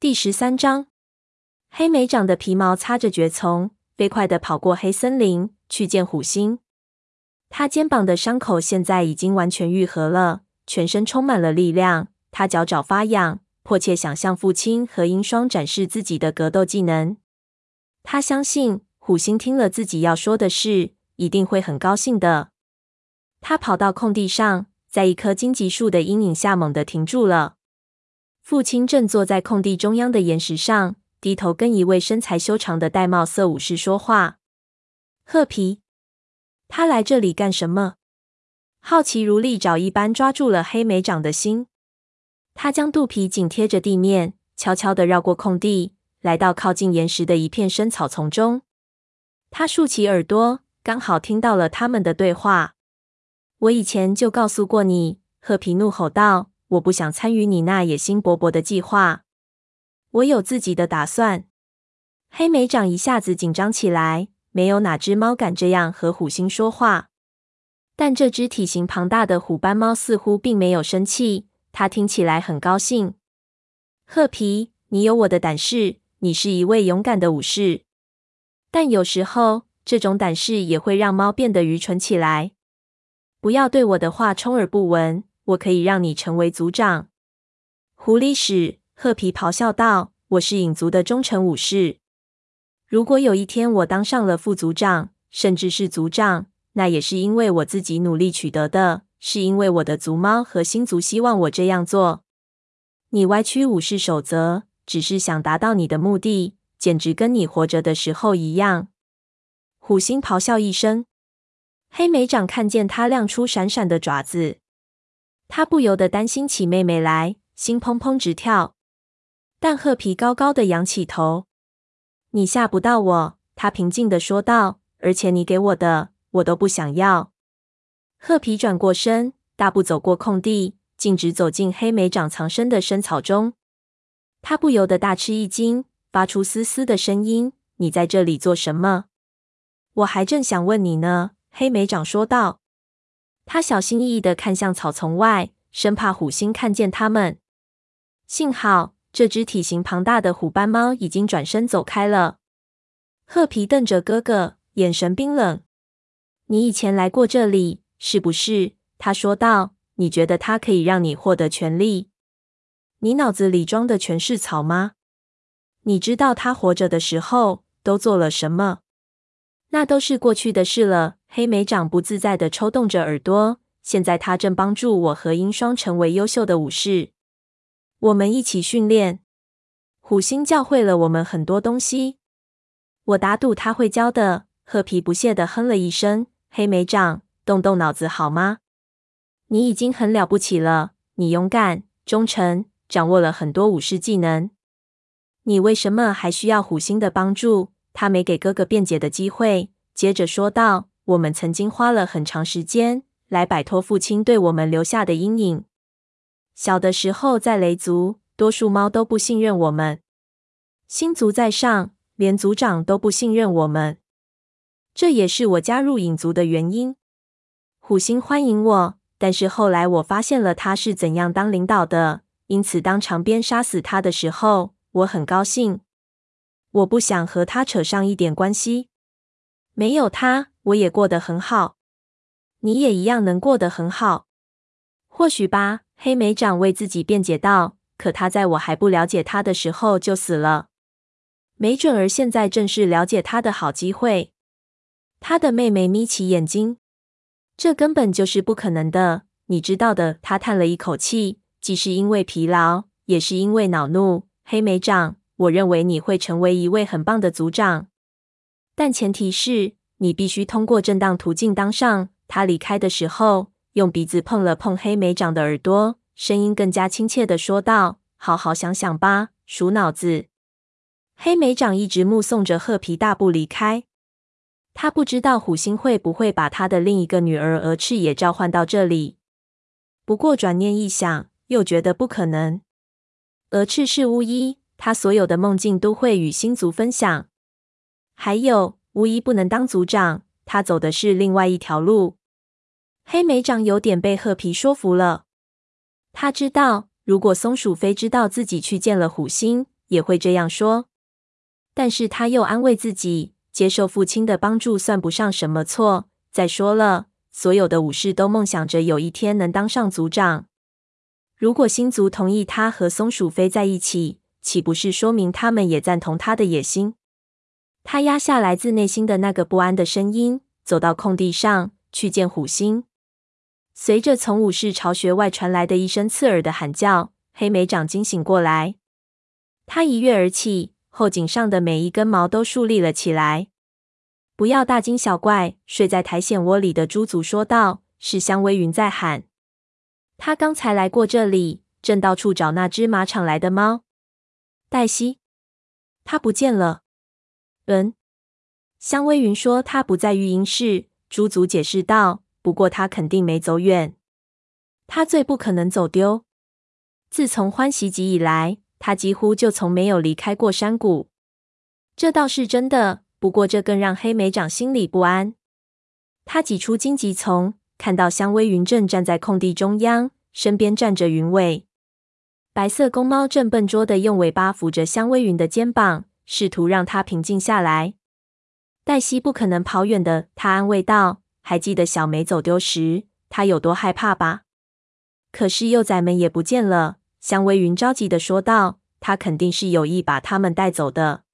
第十三章，黑莓长的皮毛擦着蕨丛，飞快地跑过黑森林，去见虎星。他肩膀的伤口现在已经完全愈合了，全身充满了力量。他脚爪发痒，迫切想向父亲和鹰双展示自己的格斗技能。他相信虎星听了自己要说的事，一定会很高兴的。他跑到空地上，在一棵荆棘树的阴影下猛地停住了。父亲正坐在空地中央的岩石上，低头跟一位身材修长的玳瑁色武士说话。褐皮。他来这里干什么？好奇如利爪一般抓住了黑莓长的心。他将肚皮紧贴着地面，悄悄地绕过空地，来到靠近岩石的一片深草丛中。他竖起耳朵，刚好听到了他们的对话。我以前就告诉过你，褐皮怒吼道：“我不想参与你那野心勃勃的计划。我有自己的打算。”黑莓长一下子紧张起来。没有哪只猫敢这样和虎星说话，但这只体型庞大的虎斑猫似乎并没有生气，它听起来很高兴。褐皮，你有我的胆识，你是一位勇敢的武士，但有时候这种胆识也会让猫变得愚蠢起来。不要对我的话充耳不闻，我可以让你成为族长。狐狸屎！褐皮咆哮道：“我是影族的忠诚武士。”如果有一天我当上了副族长，甚至是族长，那也是因为我自己努力取得的，是因为我的族猫和星族希望我这样做。你歪曲武士守则，只是想达到你的目的，简直跟你活着的时候一样。虎星咆哮一声，黑莓长看见他亮出闪闪的爪子，他不由得担心起妹妹来，心砰砰直跳。但褐皮高高的仰起头。你吓不到我，他平静地说道。而且你给我的，我都不想要。褐皮转过身，大步走过空地，径直走进黑莓长藏身的深草中。他不由得大吃一惊，发出嘶嘶的声音：“你在这里做什么？”我还正想问你呢。”黑莓长说道。他小心翼翼的看向草丛外，生怕虎星看见他们。幸好。这只体型庞大的虎斑猫已经转身走开了。褐皮瞪着哥哥，眼神冰冷。“你以前来过这里，是不是？”他说道。“你觉得它可以让你获得权力？你脑子里装的全是草吗？你知道他活着的时候都做了什么？那都是过去的事了。”黑莓长不自在地抽动着耳朵。现在他正帮助我和鹰双成为优秀的武士。我们一起训练。虎星教会了我们很多东西，我打赌他会教的。褐皮不屑地哼了一声。黑莓长，动动脑子好吗？你已经很了不起了，你勇敢、忠诚，掌握了很多武士技能。你为什么还需要虎星的帮助？他没给哥哥辩解的机会，接着说道：“我们曾经花了很长时间来摆脱父亲对我们留下的阴影。”小的时候，在雷族，多数猫都不信任我们；星族在上，连族长都不信任我们。这也是我加入影族的原因。虎星欢迎我，但是后来我发现了他是怎样当领导的，因此当长鞭杀死他的时候，我很高兴。我不想和他扯上一点关系。没有他，我也过得很好。你也一样能过得很好。或许吧。黑莓长为自己辩解道：“可他在我还不了解他的时候就死了，没准儿现在正是了解他的好机会。”他的妹妹眯起眼睛：“这根本就是不可能的，你知道的。”他叹了一口气，既是因为疲劳，也是因为恼怒。黑莓长，我认为你会成为一位很棒的族长，但前提是你必须通过正当途径当上。他离开的时候，用鼻子碰了碰黑莓长的耳朵，声音更加亲切地说道：“好好想想吧，鼠脑子。”黑莓长一直目送着褐皮大步离开。他不知道虎星会不会把他的另一个女儿蛾翅也召唤到这里。不过转念一想，又觉得不可能。蛾翅是巫医，他所有的梦境都会与星族分享。还有，巫医不能当族长，他走的是另外一条路。黑莓长有点被褐皮说服了。他知道，如果松鼠飞知道自己去见了虎星，也会这样说。但是他又安慰自己，接受父亲的帮助算不上什么错。再说了，所有的武士都梦想着有一天能当上族长。如果星族同意他和松鼠飞在一起，岂不是说明他们也赞同他的野心？他压下来自内心的那个不安的声音，走到空地上去见虎星。随着从武士巢穴外传来的一声刺耳的喊叫，黑莓长惊醒过来。他一跃而起，后颈上的每一根毛都竖立了起来。不要大惊小怪，睡在苔藓窝里的猪族说道：“是香微云在喊。他刚才来过这里，正到处找那只马场来的猫。黛西，他不见了。”嗯，香微云说：“他不在育婴室。”朱祖解释道：“不过他肯定没走远。他最不可能走丢。自从欢喜集以来，他几乎就从没有离开过山谷。这倒是真的，不过这更让黑莓长心里不安。他挤出荆棘丛，看到香微云正站在空地中央，身边站着云尾。白色公猫正笨拙地用尾巴扶着香微云的肩膀。试图让它平静下来。黛西不可能跑远的，他安慰道：“还记得小梅走丢时，她有多害怕吧？”可是幼崽们也不见了。香微云着急的说道：“他肯定是有意把他们带走的。”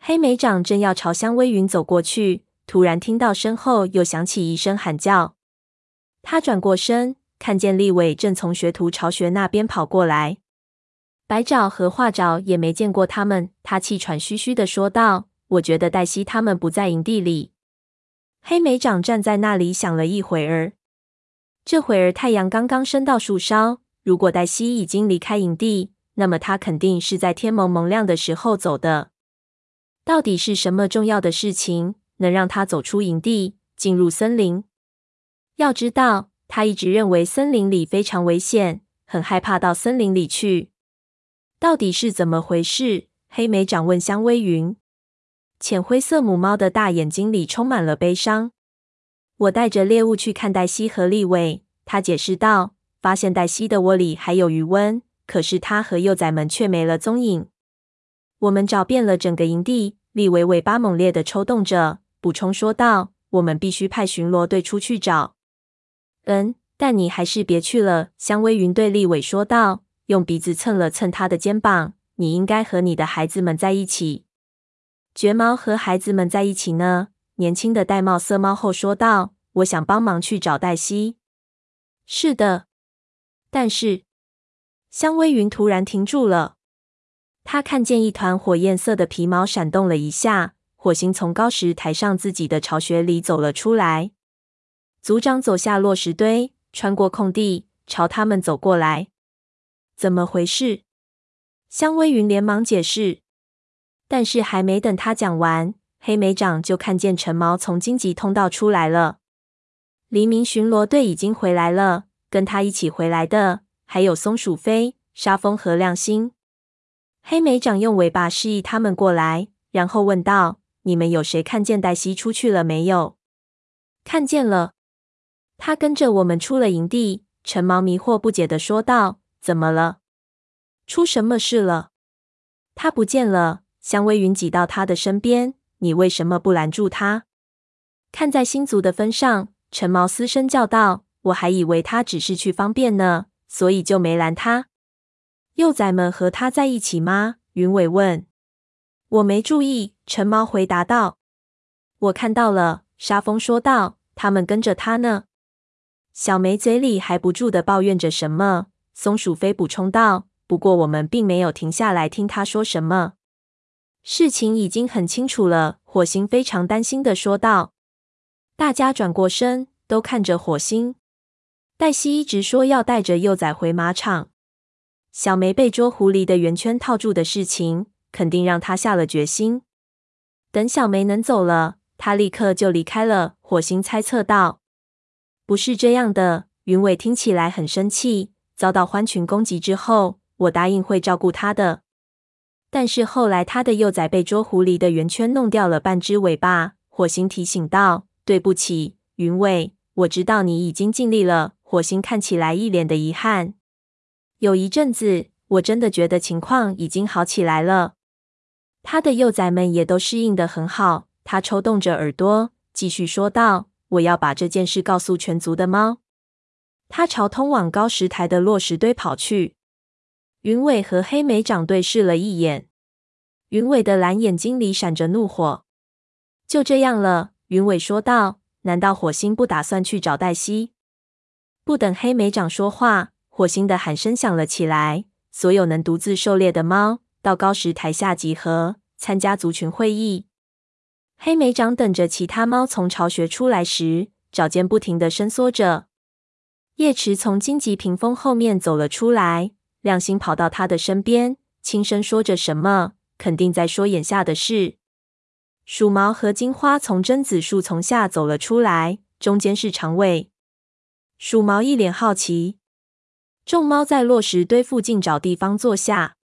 黑莓长正要朝香微云走过去，突然听到身后又响起一声喊叫。他转过身，看见利伟正从学徒巢穴那边跑过来。白爪和画爪也没见过他们，他气喘吁吁的说道：“我觉得黛西他们不在营地里。”黑莓长站在那里想了一会儿，这会儿太阳刚刚升到树梢。如果黛西已经离开营地，那么他肯定是在天蒙蒙亮的时候走的。到底是什么重要的事情能让他走出营地，进入森林？要知道，他一直认为森林里非常危险，很害怕到森林里去。到底是怎么回事？黑莓长问香微云。浅灰色母猫的大眼睛里充满了悲伤。我带着猎物去看黛西和利尾，他解释道。发现黛西的窝里还有余温，可是它和幼崽们却没了踪影。我们找遍了整个营地。利维尾巴猛烈地抽动着，补充说道：“我们必须派巡逻队出去找。”嗯，但你还是别去了。香微云对立伟说道。用鼻子蹭了蹭他的肩膀。你应该和你的孩子们在一起。绝毛和孩子们在一起呢？年轻的玳瑁色猫后说道：“我想帮忙去找黛西。”是的，但是香微云突然停住了。他看见一团火焰色的皮毛闪动了一下，火星从高石台上自己的巢穴里走了出来。族长走下落石堆，穿过空地，朝他们走过来。怎么回事？香微云连忙解释，但是还没等他讲完，黑莓长就看见陈毛从荆棘通道出来了。黎明巡逻队已经回来了，跟他一起回来的还有松鼠飞、沙风和亮星。黑莓长用尾巴示意他们过来，然后问道：“你们有谁看见黛西出去了没有？”“看见了，他跟着我们出了营地。”陈毛迷惑不解的说道。怎么了？出什么事了？他不见了。香微云挤到他的身边。你为什么不拦住他？看在星族的分上，陈毛嘶声叫道：“我还以为他只是去方便呢，所以就没拦他。”幼崽们和他在一起吗？云尾问。我没注意。陈毛回答道。我看到了。沙风说道。他们跟着他呢。小梅嘴里还不住的抱怨着什么。松鼠飞补充道：“不过我们并没有停下来听他说什么。事情已经很清楚了。”火星非常担心的说道。大家转过身，都看着火星。黛西一直说要带着幼崽回马场。小梅被捉狐狸的圆圈套住的事情，肯定让他下了决心。等小梅能走了，他立刻就离开了。火星猜测道：“不是这样的。”云尾听起来很生气。遭到獾群攻击之后，我答应会照顾他的。但是后来，他的幼崽被捉狐狸的圆圈弄掉了半只尾巴。火星提醒道：“对不起，云尾，我知道你已经尽力了。”火星看起来一脸的遗憾。有一阵子，我真的觉得情况已经好起来了。他的幼崽们也都适应得很好。他抽动着耳朵，继续说道：“我要把这件事告诉全族的猫。”他朝通往高石台的落石堆跑去。云尾和黑莓长对视了一眼，云尾的蓝眼睛里闪着怒火。就这样了，云尾说道：“难道火星不打算去找黛西？”不等黑莓长说话，火星的喊声响了起来：“所有能独自狩猎的猫，到高石台下集合，参加族群会议。”黑莓长等着其他猫从巢穴出来时，爪尖不停地伸缩着。叶池从荆棘屏风后面走了出来，亮星跑到他的身边，轻声说着什么，肯定在说眼下的事。鼠毛和金花从榛子树丛下走了出来，中间是长尾。鼠毛一脸好奇。众猫在落石堆附近找地方坐下，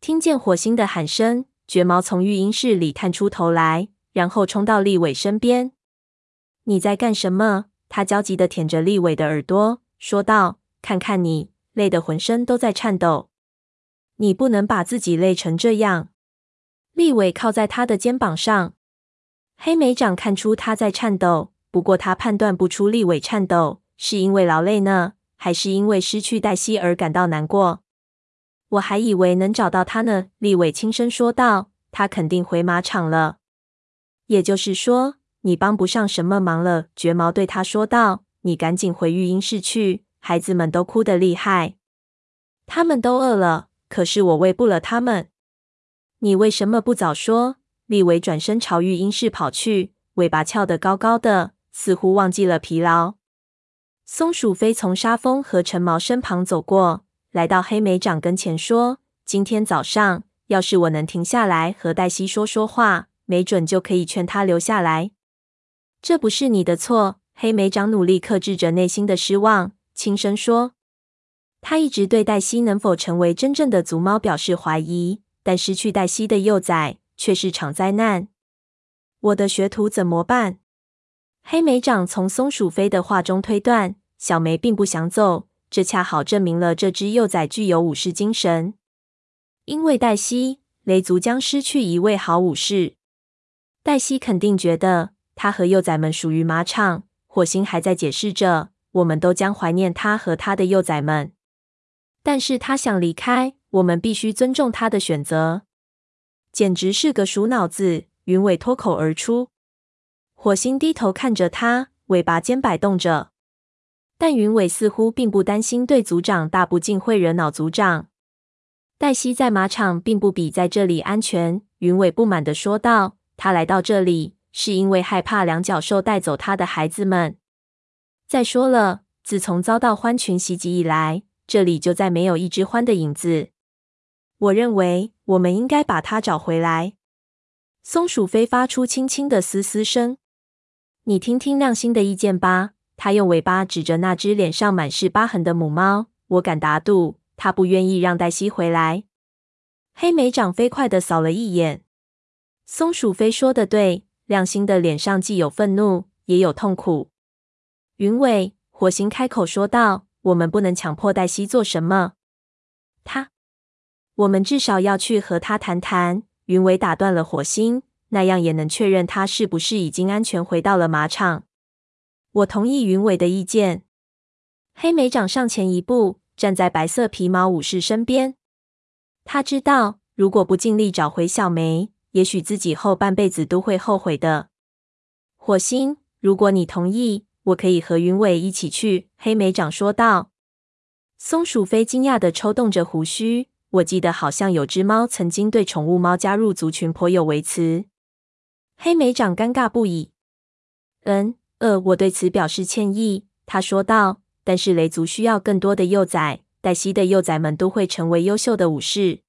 听见火星的喊声，绝毛从育婴室里探出头来。然后冲到立伟身边。你在干什么？他焦急地舔着立伟的耳朵，说道：“看看你，累得浑身都在颤抖。你不能把自己累成这样。”立伟靠在他的肩膀上。黑莓长看出他在颤抖，不过他判断不出立伟颤抖是因为劳累呢，还是因为失去黛西而感到难过。我还以为能找到他呢。立伟轻声说道：“他肯定回马场了。”也就是说，你帮不上什么忙了。”绝毛对他说道，“你赶紧回育婴室去，孩子们都哭得厉害，他们都饿了，可是我喂不了他们。你为什么不早说？”立伟转身朝育婴室跑去，尾巴翘得高高的，似乎忘记了疲劳。松鼠飞从沙峰和陈毛身旁走过来到黑莓长跟前，说：“今天早上，要是我能停下来和黛西说说话。”没准就可以劝他留下来。这不是你的错。黑莓长努力克制着内心的失望，轻声说：“他一直对黛西能否成为真正的族猫表示怀疑，但失去黛西的幼崽却是场灾难。我的学徒怎么办？”黑莓长从松鼠飞的话中推断，小梅并不想走，这恰好证明了这只幼崽具有武士精神。因为黛西，雷族将失去一位好武士。黛西肯定觉得他和幼崽们属于马场。火星还在解释着：“我们都将怀念他和他的幼崽们。”但是他想离开，我们必须尊重他的选择。简直是个鼠脑子！云尾脱口而出。火星低头看着他，尾巴尖摆动着。但云尾似乎并不担心对族长大不敬会惹恼族长。黛西在马场并不比在这里安全。云尾不满地说道。他来到这里是因为害怕两脚兽带走他的孩子们。再说了，自从遭到獾群袭击以来，这里就再没有一只獾的影子。我认为我们应该把它找回来。松鼠飞发出轻轻的嘶嘶声。你听听亮星的意见吧。他用尾巴指着那只脸上满是疤痕的母猫。我敢打赌，他不愿意让黛西回来。黑莓长飞快地扫了一眼。松鼠飞说的对，亮星的脸上既有愤怒，也有痛苦。云尾，火星开口说道：“我们不能强迫黛西做什么。他，我们至少要去和他谈谈。”云尾打断了火星，那样也能确认他是不是已经安全回到了马场。我同意云尾的意见。黑莓长上前一步，站在白色皮毛武士身边。他知道，如果不尽力找回小梅。也许自己后半辈子都会后悔的。火星，如果你同意，我可以和云尾一起去。”黑莓长说道。松鼠飞惊讶地抽动着胡须。我记得好像有只猫曾经对宠物猫加入族群颇有微词。黑莓长尴尬不已。嗯，呃，我对此表示歉意。他说道。但是雷族需要更多的幼崽，黛西的幼崽们都会成为优秀的武士。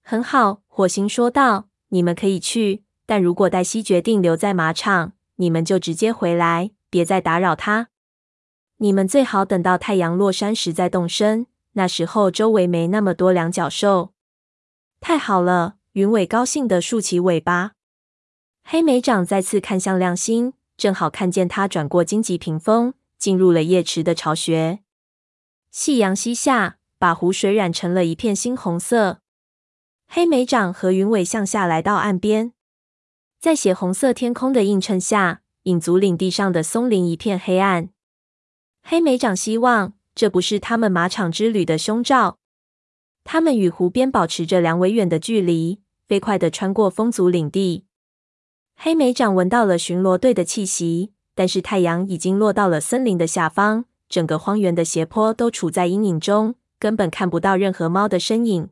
很好，火星说道。你们可以去，但如果黛西决定留在马场，你们就直接回来，别再打扰她。你们最好等到太阳落山时再动身，那时候周围没那么多两脚兽。太好了，云尾高兴地竖起尾巴。黑莓长再次看向亮星，正好看见他转过荆棘屏风，进入了夜池的巢穴。夕阳西下，把湖水染成了一片猩红色。黑莓长和云尾向下来到岸边，在血红色天空的映衬下，影族领地上的松林一片黑暗。黑莓长希望这不是他们马场之旅的凶兆。他们与湖边保持着两尾远的距离，飞快地穿过风族领地。黑莓长闻到了巡逻队的气息，但是太阳已经落到了森林的下方，整个荒原的斜坡都处在阴影中，根本看不到任何猫的身影。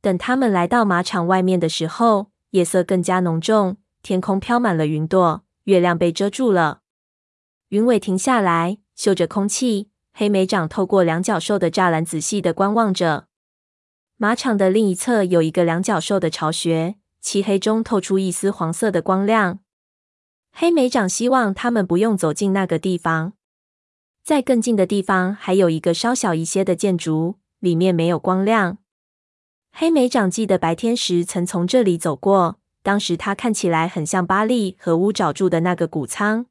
等他们来到马场外面的时候，夜色更加浓重，天空飘满了云朵，月亮被遮住了。云尾停下来，嗅着空气。黑莓长透过两角兽的栅栏仔细的观望着。马场的另一侧有一个两角兽的巢穴，漆黑中透出一丝黄色的光亮。黑莓长希望他们不用走进那个地方。在更近的地方还有一个稍小一些的建筑，里面没有光亮。黑莓长记得白天时曾从这里走过，当时它看起来很像巴利和乌爪住的那个谷仓，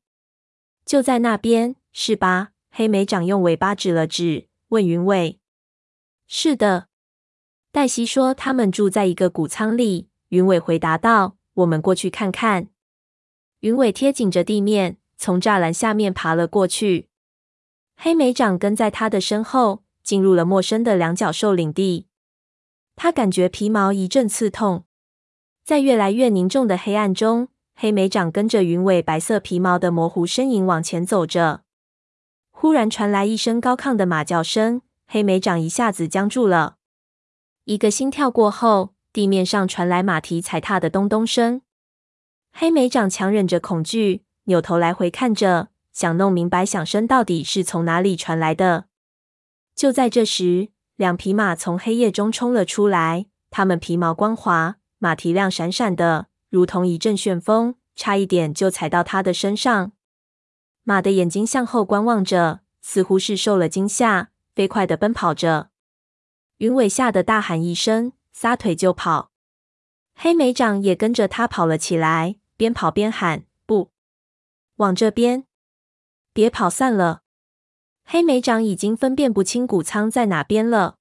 就在那边，是吧？黑莓长用尾巴指了指，问云尾：“是的。”黛西说：“他们住在一个谷仓里。”云尾回答道：“我们过去看看。”云尾贴紧着地面，从栅栏下面爬了过去。黑莓长跟在他的身后，进入了陌生的两角兽领地。他感觉皮毛一阵刺痛，在越来越凝重的黑暗中，黑莓长跟着云尾白色皮毛的模糊身影往前走着。忽然传来一声高亢的马叫声，黑莓长一下子僵住了。一个心跳过后，地面上传来马蹄踩踏的咚咚声。黑莓长强忍着恐惧，扭头来回看着，想弄明白响声到底是从哪里传来的。就在这时，两匹马从黑夜中冲了出来，它们皮毛光滑，马蹄亮闪闪的，如同一阵旋风，差一点就踩到他的身上。马的眼睛向后观望着，似乎是受了惊吓，飞快地奔跑着。云尾吓得大喊一声，撒腿就跑。黑莓长也跟着他跑了起来，边跑边喊：“不，往这边！别跑散了！”黑莓长已经分辨不清谷仓在哪边了。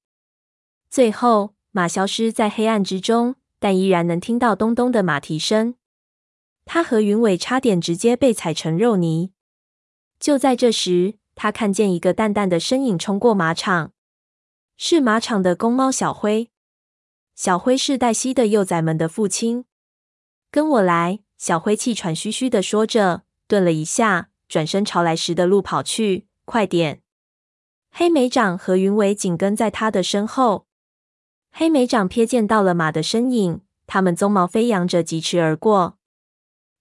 最后，马消失在黑暗之中，但依然能听到咚咚的马蹄声。他和云尾差点直接被踩成肉泥。就在这时，他看见一个淡淡的身影冲过马场。是马场的公猫小灰，小灰是黛西的幼崽们的父亲。跟我来，小灰气喘吁吁的说着，顿了一下，转身朝来时的路跑去。快点！黑莓长和云尾紧跟在他的身后。黑莓长瞥见到了马的身影，它们鬃毛飞扬着疾驰而过。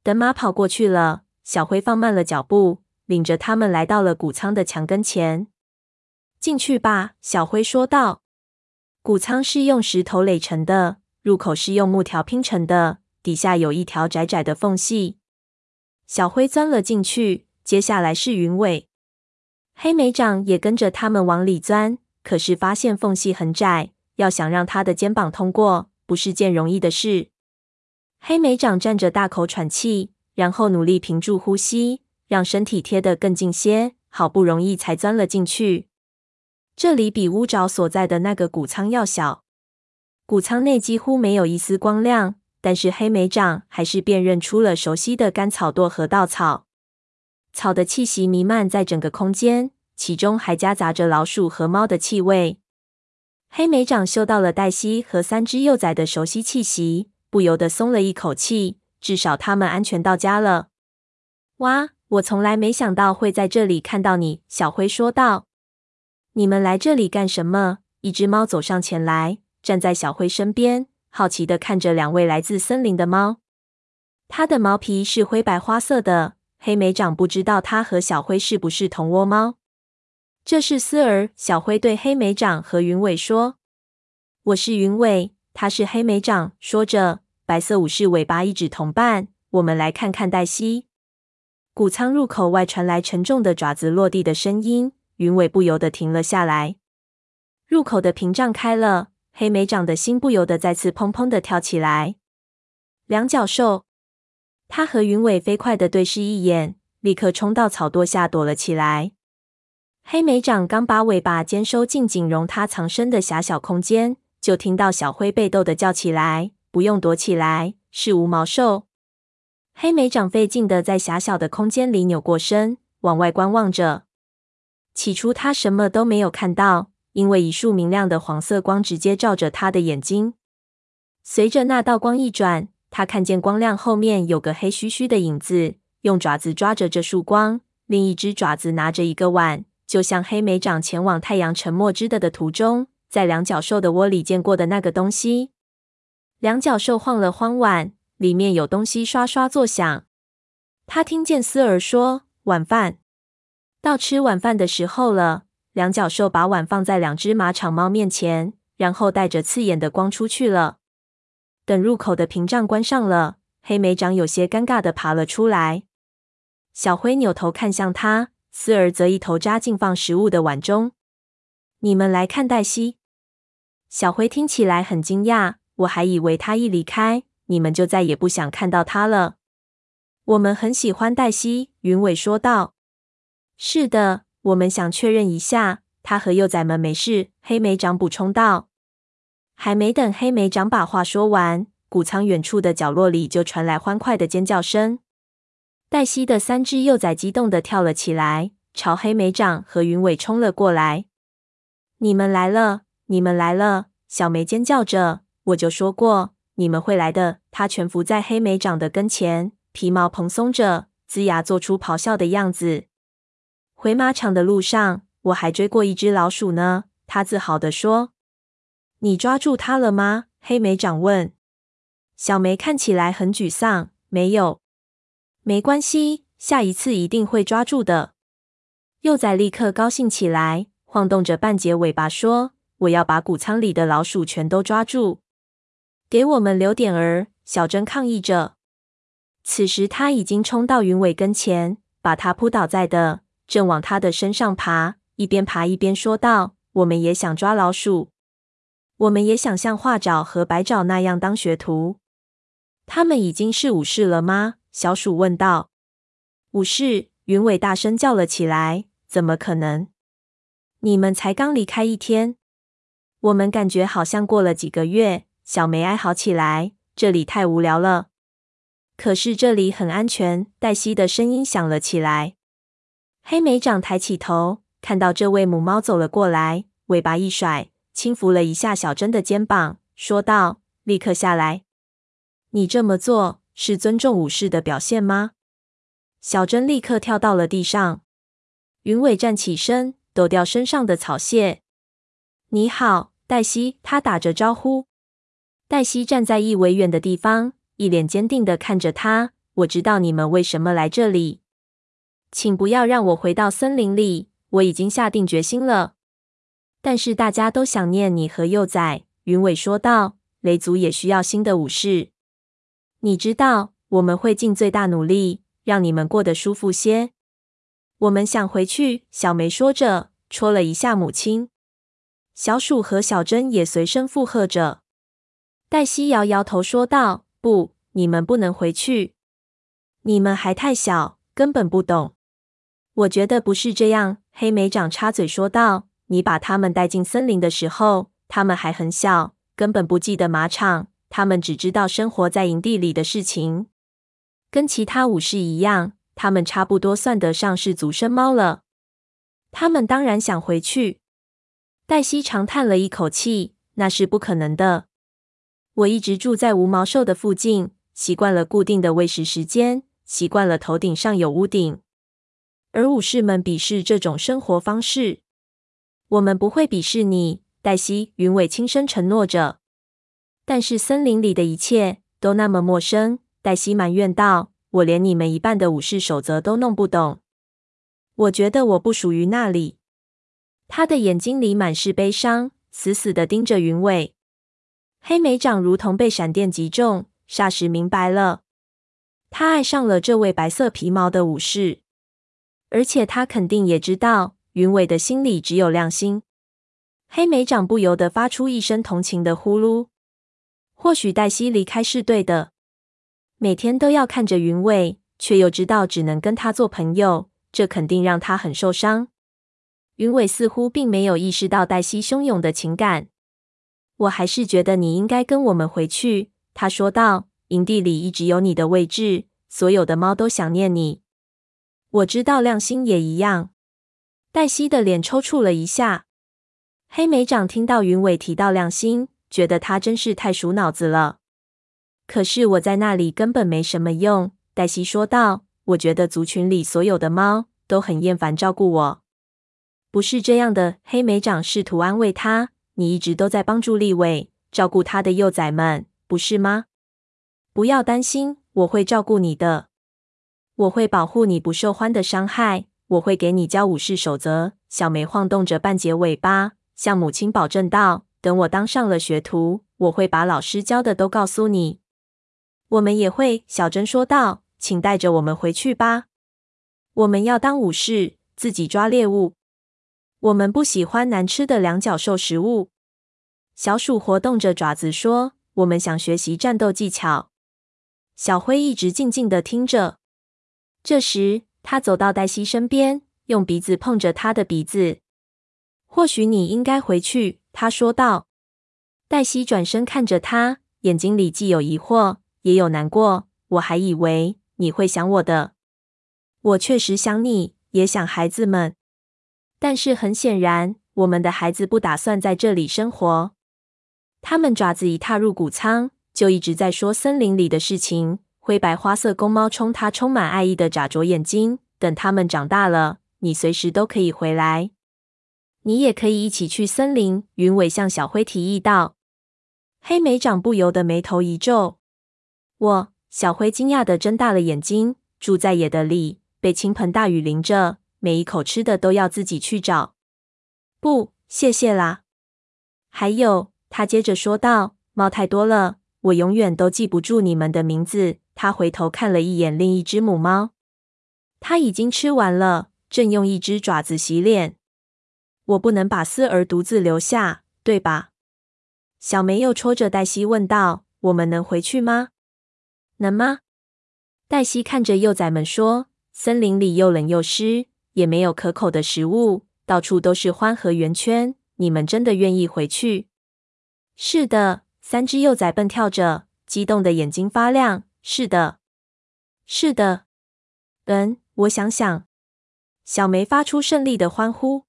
等马跑过去了，小灰放慢了脚步，领着他们来到了谷仓的墙跟前。进去吧，小灰说道。谷仓是用石头垒成的，入口是用木条拼成的，底下有一条窄窄的缝隙。小灰钻了进去，接下来是云尾。黑莓长也跟着他们往里钻，可是发现缝隙很窄，要想让他的肩膀通过，不是件容易的事。黑莓长站着大口喘气，然后努力屏住呼吸，让身体贴得更近些，好不容易才钻了进去。这里比乌爪所在的那个谷仓要小，谷仓内几乎没有一丝光亮，但是黑莓长还是辨认出了熟悉的干草垛和稻草。草的气息弥漫在整个空间，其中还夹杂着老鼠和猫的气味。黑莓长嗅到了黛西和三只幼崽的熟悉气息，不由得松了一口气，至少他们安全到家了。哇，我从来没想到会在这里看到你，小灰说道。你们来这里干什么？一只猫走上前来，站在小灰身边，好奇的看着两位来自森林的猫。它的毛皮是灰白花色的。黑莓长不知道它和小灰是不是同窝猫。这是思儿。小灰对黑莓长和云尾说：“我是云尾，他是黑莓长。”说着，白色武士尾巴一指同伴：“我们来看看黛西。”谷仓入口外传来沉重的爪子落地的声音。云尾不由得停了下来，入口的屏障开了，黑莓长的心不由得再次砰砰的跳起来。两角兽，他和云尾飞快的对视一眼，立刻冲到草垛下躲了起来。黑莓长刚把尾巴尖收进仅容它藏身的狭小空间，就听到小灰被逗得叫起来：“不用躲起来，是无毛兽。”黑莓长费劲地在狭小的空间里扭过身，往外观望着。起初他什么都没有看到，因为一束明亮的黄色光直接照着他的眼睛。随着那道光一转，他看见光亮后面有个黑黢黢的影子，用爪子抓着这束光，另一只爪子拿着一个碗，就像黑莓长前往太阳沉没之的的途中，在两脚兽的窝里见过的那个东西。两脚兽晃了晃碗，里面有东西刷刷作响。他听见斯儿说：“晚饭。”到吃晚饭的时候了，两脚兽把碗放在两只马场猫面前，然后带着刺眼的光出去了。等入口的屏障关上了，黑莓长有些尴尬的爬了出来。小灰扭头看向他，斯儿则一头扎进放食物的碗中。你们来看黛西。小灰听起来很惊讶，我还以为他一离开，你们就再也不想看到他了。我们很喜欢黛西，云尾说道。是的，我们想确认一下，他和幼崽们没事。黑莓长补充道。还没等黑莓长把话说完，谷仓远处的角落里就传来欢快的尖叫声。黛西的三只幼崽激动地跳了起来，朝黑莓长和云尾冲了过来。你们来了！你们来了！小梅尖叫着。我就说过，你们会来的。它蜷伏在黑莓长的跟前，皮毛蓬松着，龇牙做出咆哮的样子。回马场的路上，我还追过一只老鼠呢。他自豪地说：“你抓住它了吗？”黑莓长问。小莓看起来很沮丧。没有，没关系，下一次一定会抓住的。幼崽立刻高兴起来，晃动着半截尾巴说：“我要把谷仓里的老鼠全都抓住，给我们留点儿。”小珍抗议着。此时他已经冲到云尾跟前，把它扑倒在的。正往他的身上爬，一边爬一边说道：“我们也想抓老鼠，我们也想像画爪和白爪那样当学徒。他们已经是武士了吗？”小鼠问道。“武士！”云尾大声叫了起来，“怎么可能？你们才刚离开一天，我们感觉好像过了几个月。”小梅哀嚎起来，“这里太无聊了。”“可是这里很安全。”黛西的声音响了起来。黑莓长抬起头，看到这位母猫走了过来，尾巴一甩，轻抚了一下小珍的肩膀，说道：“立刻下来！你这么做是尊重武士的表现吗？”小珍立刻跳到了地上。云伟站起身，抖掉身上的草屑。“你好，黛西。”他打着招呼。黛西站在一围远的地方，一脸坚定的看着他。“我知道你们为什么来这里。”请不要让我回到森林里，我已经下定决心了。但是大家都想念你和幼崽，云尾说道。雷族也需要新的武士。你知道，我们会尽最大努力让你们过得舒服些。我们想回去，小梅说着，戳了一下母亲。小鼠和小珍也随声附和着。黛西摇摇头说道：“不，你们不能回去，你们还太小，根本不懂。”我觉得不是这样，黑莓长插嘴说道：“你把他们带进森林的时候，他们还很小，根本不记得马场。他们只知道生活在营地里的事情。跟其他武士一样，他们差不多算得上是祖生猫了。他们当然想回去。”黛西长叹了一口气：“那是不可能的。我一直住在无毛兽的附近，习惯了固定的喂食时间，习惯了头顶上有屋顶。”而武士们鄙视这种生活方式。我们不会鄙视你，黛西。云伟轻声承诺着。但是森林里的一切都那么陌生，黛西埋怨道：“我连你们一半的武士守则都弄不懂。我觉得我不属于那里。”他的眼睛里满是悲伤，死死地盯着云伟。黑莓长如同被闪电击中，霎时明白了，他爱上了这位白色皮毛的武士。而且他肯定也知道，云尾的心里只有亮星。黑莓长不由得发出一声同情的呼噜。或许黛西离开是对的，每天都要看着云尾，却又知道只能跟他做朋友，这肯定让他很受伤。云尾似乎并没有意识到黛西汹涌的情感。我还是觉得你应该跟我们回去，他说道。营地里一直有你的位置，所有的猫都想念你。我知道亮星也一样。黛西的脸抽搐了一下。黑莓长听到云尾提到亮星，觉得他真是太鼠脑子了。可是我在那里根本没什么用，黛西说道。我觉得族群里所有的猫都很厌烦照顾我。不是这样的，黑莓长试图安慰他。你一直都在帮助立伟照顾他的幼崽们，不是吗？不要担心，我会照顾你的。我会保护你不受獾的伤害。我会给你教武士守则。小梅晃动着半截尾巴，向母亲保证道：“等我当上了学徒，我会把老师教的都告诉你。”我们也会，小珍说道：“请带着我们回去吧。我们要当武士，自己抓猎物。我们不喜欢难吃的两角兽食物。”小鼠活动着爪子说：“我们想学习战斗技巧。”小灰一直静静的听着。这时，他走到黛西身边，用鼻子碰着她的鼻子。“或许你应该回去。”他说道。黛西转身看着他，眼睛里既有疑惑，也有难过。“我还以为你会想我的。我确实想你，也想孩子们。但是很显然，我们的孩子不打算在这里生活。他们爪子一踏入谷仓。”就一直在说森林里的事情。灰白花色公猫冲他充满爱意的眨着眼睛。等他们长大了，你随时都可以回来。你也可以一起去森林。云尾向小灰提议道。黑莓长不由得眉头一皱。我，小灰惊讶的睁大了眼睛。住在野的里，被倾盆大雨淋着，每一口吃的都要自己去找。不，谢谢啦。还有，他接着说道，猫太多了。我永远都记不住你们的名字。他回头看了一眼另一只母猫，它已经吃完了，正用一只爪子洗脸。我不能把思儿独自留下，对吧？小梅又戳着黛西问道：“我们能回去吗？能吗？”黛西看着幼崽们说：“森林里又冷又湿，也没有可口的食物，到处都是獾和圆圈。你们真的愿意回去？”“是的。”三只幼崽蹦跳着，激动的眼睛发亮。是的，是的。嗯，我想想。小梅发出胜利的欢呼。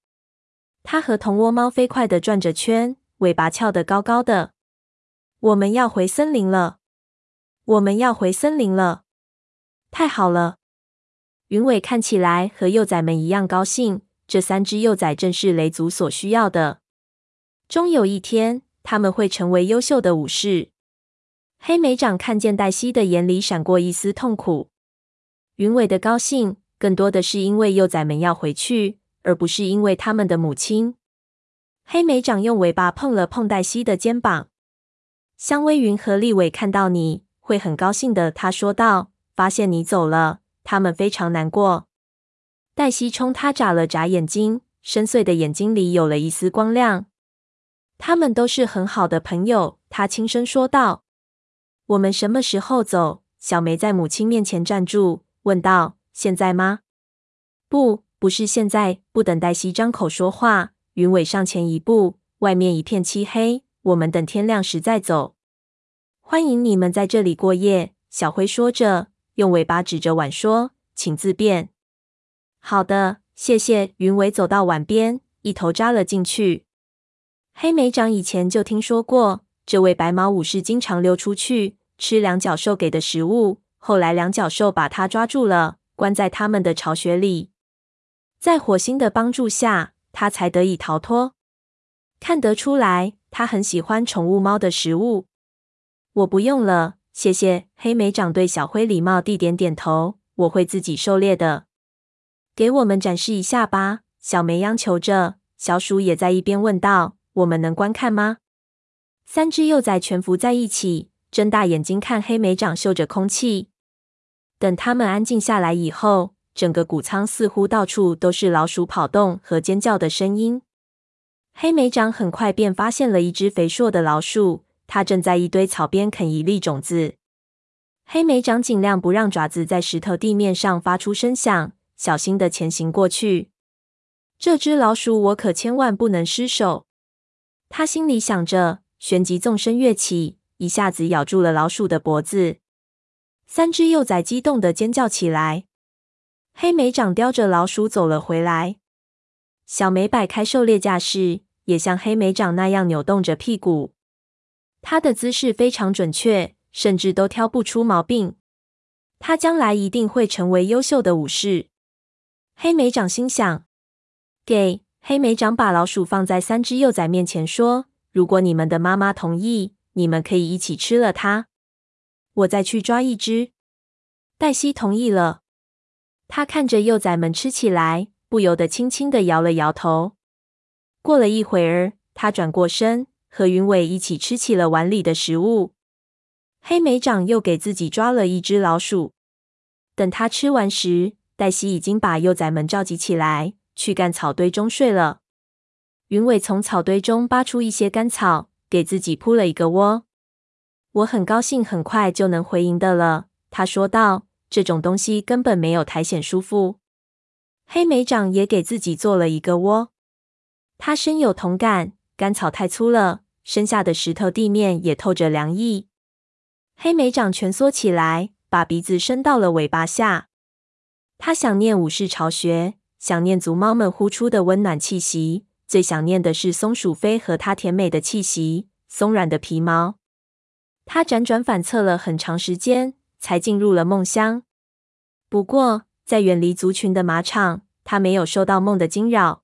她和同窝猫飞快的转着圈，尾巴翘得高高的。我们要回森林了！我们要回森林了！太好了！云尾看起来和幼崽们一样高兴。这三只幼崽正是雷族所需要的。终有一天。他们会成为优秀的武士。黑莓长看见黛西的眼里闪过一丝痛苦。云尾的高兴更多的是因为幼崽们要回去，而不是因为他们的母亲。黑莓长用尾巴碰了碰黛西的肩膀。香薇云和立伟看到你会很高兴的，他说道。发现你走了，他们非常难过。黛西冲他眨了眨眼睛，深邃的眼睛里有了一丝光亮。他们都是很好的朋友，他轻声说道。我们什么时候走？小梅在母亲面前站住，问道：“现在吗？”“不，不是现在。”不等黛西张口说话，云尾上前一步。外面一片漆黑，我们等天亮时再走。欢迎你们在这里过夜。”小灰说着，用尾巴指着碗说：“请自便。”“好的，谢谢。”云尾走到碗边，一头扎了进去。黑莓长以前就听说过，这位白毛武士经常溜出去吃两脚兽给的食物。后来两脚兽把他抓住了，关在他们的巢穴里。在火星的帮助下，他才得以逃脱。看得出来，他很喜欢宠物猫的食物。我不用了，谢谢。黑莓长对小灰礼貌地点点头。我会自己狩猎的。给我们展示一下吧，小梅央求着。小鼠也在一边问道。我们能观看吗？三只幼崽蜷伏在一起，睁大眼睛看黑莓长嗅着空气。等他们安静下来以后，整个谷仓似乎到处都是老鼠跑动和尖叫的声音。黑莓长很快便发现了一只肥硕的老鼠，它正在一堆草边啃一粒种子。黑莓长尽量不让爪子在石头地面上发出声响，小心的前行过去。这只老鼠我可千万不能失手。他心里想着，旋即纵身跃起，一下子咬住了老鼠的脖子。三只幼崽激动地尖叫起来。黑莓长叼着老鼠走了回来。小莓摆开狩猎架势，也像黑莓长那样扭动着屁股。他的姿势非常准确，甚至都挑不出毛病。他将来一定会成为优秀的武士。黑莓长心想。给黑莓长把老鼠放在三只幼崽面前，说：“如果你们的妈妈同意，你们可以一起吃了它。我再去抓一只。”黛西同意了。他看着幼崽们吃起来，不由得轻轻的摇了摇头。过了一会儿，他转过身，和云尾一起吃起了碗里的食物。黑莓长又给自己抓了一只老鼠。等他吃完时，黛西已经把幼崽们召集起来，去干草堆中睡了。云尾从草堆中扒出一些干草，给自己铺了一个窝。我很高兴，很快就能回营的了，他说道。这种东西根本没有苔藓舒服。黑莓长也给自己做了一个窝。他深有同感，干草太粗了，身下的石头地面也透着凉意。黑莓长蜷缩起来，把鼻子伸到了尾巴下。他想念武士巢穴，想念族猫们呼出的温暖气息，最想念的是松鼠飞和它甜美的气息，松软的皮毛。它辗转反侧了很长时间。才进入了梦乡。不过，在远离族群的马场，它没有受到梦的惊扰。